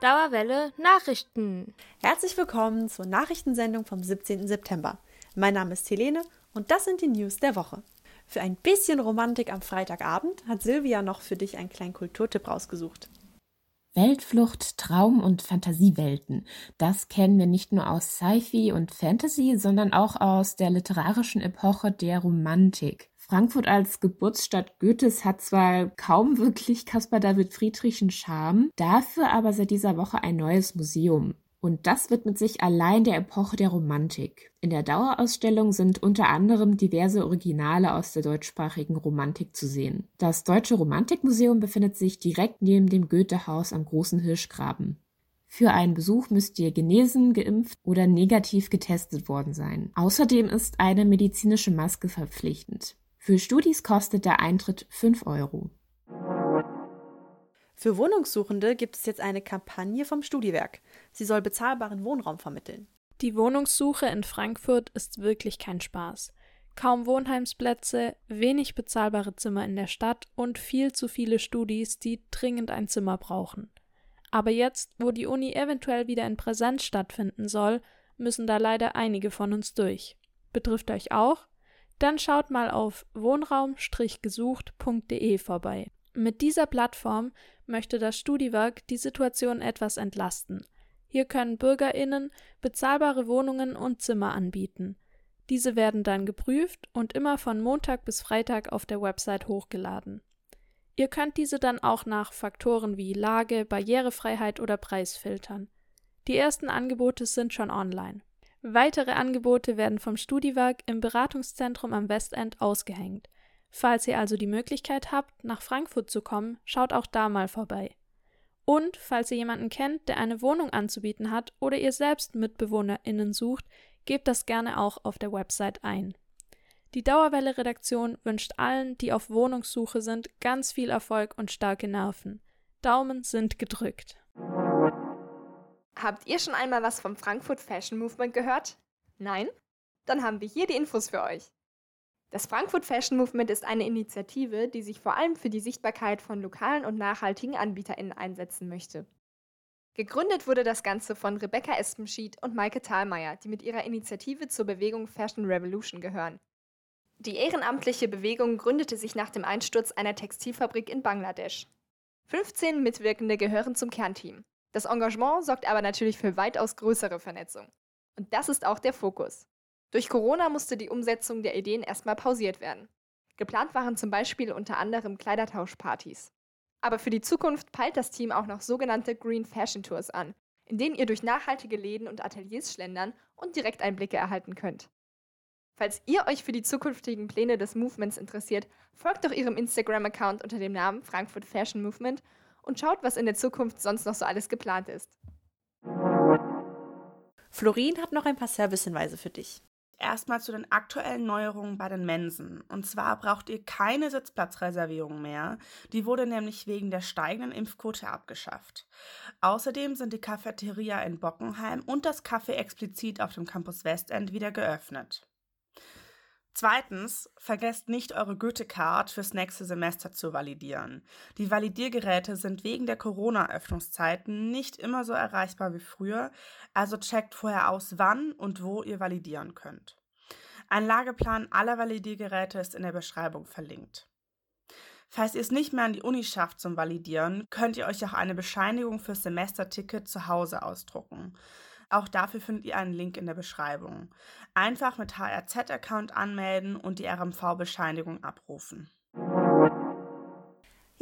Dauerwelle Nachrichten. Herzlich willkommen zur Nachrichtensendung vom 17. September. Mein Name ist Helene und das sind die News der Woche. Für ein bisschen Romantik am Freitagabend hat Silvia noch für dich einen kleinen Kulturtipp rausgesucht. Weltflucht, Traum- und Fantasiewelten. Das kennen wir nicht nur aus Sci-Fi und Fantasy, sondern auch aus der literarischen Epoche der Romantik. Frankfurt als Geburtsstadt Goethes hat zwar kaum wirklich Caspar David Friedrichen Charme, dafür aber seit dieser Woche ein neues Museum. Und das widmet sich allein der Epoche der Romantik. In der Dauerausstellung sind unter anderem diverse Originale aus der deutschsprachigen Romantik zu sehen. Das Deutsche Romantikmuseum befindet sich direkt neben dem Goethehaus am Großen Hirschgraben. Für einen Besuch müsst ihr genesen, geimpft oder negativ getestet worden sein. Außerdem ist eine medizinische Maske verpflichtend. Für Studis kostet der Eintritt 5 Euro. Für Wohnungssuchende gibt es jetzt eine Kampagne vom Studiwerk. Sie soll bezahlbaren Wohnraum vermitteln. Die Wohnungssuche in Frankfurt ist wirklich kein Spaß. Kaum Wohnheimsplätze, wenig bezahlbare Zimmer in der Stadt und viel zu viele Studis, die dringend ein Zimmer brauchen. Aber jetzt, wo die Uni eventuell wieder in Präsenz stattfinden soll, müssen da leider einige von uns durch. Betrifft euch auch? Dann schaut mal auf wohnraum-gesucht.de vorbei. Mit dieser Plattform möchte das Studiwerk die Situation etwas entlasten. Hier können BürgerInnen bezahlbare Wohnungen und Zimmer anbieten. Diese werden dann geprüft und immer von Montag bis Freitag auf der Website hochgeladen. Ihr könnt diese dann auch nach Faktoren wie Lage, Barrierefreiheit oder Preis filtern. Die ersten Angebote sind schon online. Weitere Angebote werden vom Studiwerk im Beratungszentrum am Westend ausgehängt. Falls ihr also die Möglichkeit habt, nach Frankfurt zu kommen, schaut auch da mal vorbei. Und falls ihr jemanden kennt, der eine Wohnung anzubieten hat oder ihr selbst MitbewohnerInnen sucht, gebt das gerne auch auf der Website ein. Die Dauerwelle-Redaktion wünscht allen, die auf Wohnungssuche sind, ganz viel Erfolg und starke Nerven. Daumen sind gedrückt. Habt ihr schon einmal was vom Frankfurt Fashion Movement gehört? Nein? Dann haben wir hier die Infos für euch. Das Frankfurt Fashion Movement ist eine Initiative, die sich vor allem für die Sichtbarkeit von lokalen und nachhaltigen AnbieterInnen einsetzen möchte. Gegründet wurde das Ganze von Rebecca Espenschied und Maike Thalmeier, die mit ihrer Initiative zur Bewegung Fashion Revolution gehören. Die ehrenamtliche Bewegung gründete sich nach dem Einsturz einer Textilfabrik in Bangladesch. 15 Mitwirkende gehören zum Kernteam. Das Engagement sorgt aber natürlich für weitaus größere Vernetzung. Und das ist auch der Fokus. Durch Corona musste die Umsetzung der Ideen erstmal pausiert werden. Geplant waren zum Beispiel unter anderem Kleidertauschpartys. Aber für die Zukunft peilt das Team auch noch sogenannte Green Fashion Tours an, in denen ihr durch nachhaltige Läden und Ateliers schlendern und Direkteinblicke erhalten könnt. Falls ihr euch für die zukünftigen Pläne des Movements interessiert, folgt doch ihrem Instagram-Account unter dem Namen Frankfurt Fashion Movement und schaut, was in der Zukunft sonst noch so alles geplant ist. Florin hat noch ein paar Servicehinweise für dich. Erstmal zu den aktuellen Neuerungen bei den Mensen. Und zwar braucht ihr keine Sitzplatzreservierung mehr. Die wurde nämlich wegen der steigenden Impfquote abgeschafft. Außerdem sind die Cafeteria in Bockenheim und das Café explizit auf dem Campus Westend wieder geöffnet. Zweitens, vergesst nicht, eure Goethe-Card fürs nächste Semester zu validieren. Die Validiergeräte sind wegen der Corona-Öffnungszeiten nicht immer so erreichbar wie früher, also checkt vorher aus, wann und wo ihr validieren könnt. Ein Lageplan aller Validiergeräte ist in der Beschreibung verlinkt. Falls ihr es nicht mehr an die Uni schafft zum Validieren, könnt ihr euch auch eine Bescheinigung fürs Semesterticket zu Hause ausdrucken. Auch dafür findet ihr einen Link in der Beschreibung. Einfach mit HRZ-Account anmelden und die RMV-Bescheinigung abrufen.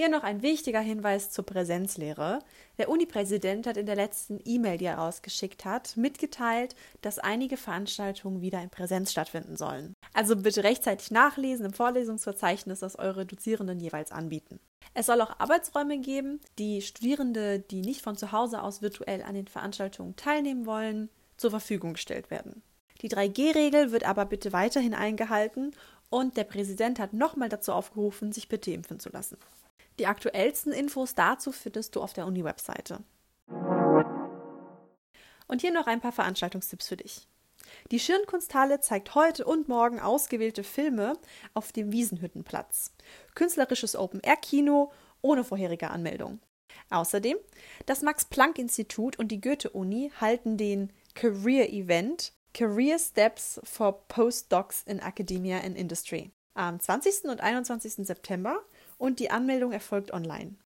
Hier noch ein wichtiger Hinweis zur Präsenzlehre. Der Uni-Präsident hat in der letzten E-Mail, die er rausgeschickt hat, mitgeteilt, dass einige Veranstaltungen wieder in Präsenz stattfinden sollen. Also bitte rechtzeitig nachlesen im Vorlesungsverzeichnis, das eure Dozierenden jeweils anbieten. Es soll auch Arbeitsräume geben, die Studierende, die nicht von zu Hause aus virtuell an den Veranstaltungen teilnehmen wollen, zur Verfügung gestellt werden. Die 3G-Regel wird aber bitte weiterhin eingehalten und der Präsident hat nochmal dazu aufgerufen, sich bitte impfen zu lassen. Die aktuellsten Infos dazu findest du auf der Uni-Webseite. Und hier noch ein paar Veranstaltungstipps für dich. Die Schirnkunsthalle zeigt heute und morgen ausgewählte Filme auf dem Wiesenhüttenplatz. Künstlerisches Open-Air-Kino ohne vorherige Anmeldung. Außerdem, das Max-Planck-Institut und die Goethe-Uni halten den Career Event Career Steps for Postdocs in Academia and Industry am 20. und 21. September und die Anmeldung erfolgt online.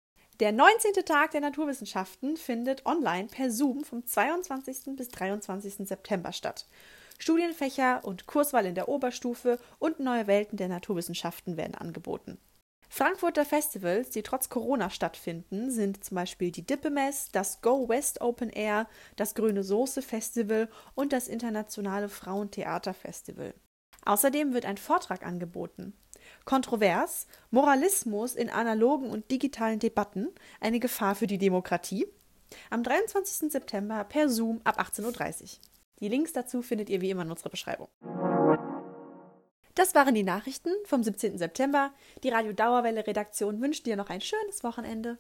Der 19. Tag der Naturwissenschaften findet online per Zoom vom 22. bis 23. September statt. Studienfächer und Kurswahl in der Oberstufe und neue Welten der Naturwissenschaften werden angeboten. Frankfurter Festivals, die trotz Corona stattfinden, sind zum Beispiel die Dippemess, das Go West Open Air, das Grüne Soße Festival und das Internationale Frauentheater Festival. Außerdem wird ein Vortrag angeboten. Kontrovers, Moralismus in analogen und digitalen Debatten, eine Gefahr für die Demokratie. Am 23. September per Zoom ab 18.30 Uhr. Die Links dazu findet ihr wie immer in unserer Beschreibung. Das waren die Nachrichten vom 17. September. Die Radio Dauerwelle Redaktion wünscht dir noch ein schönes Wochenende.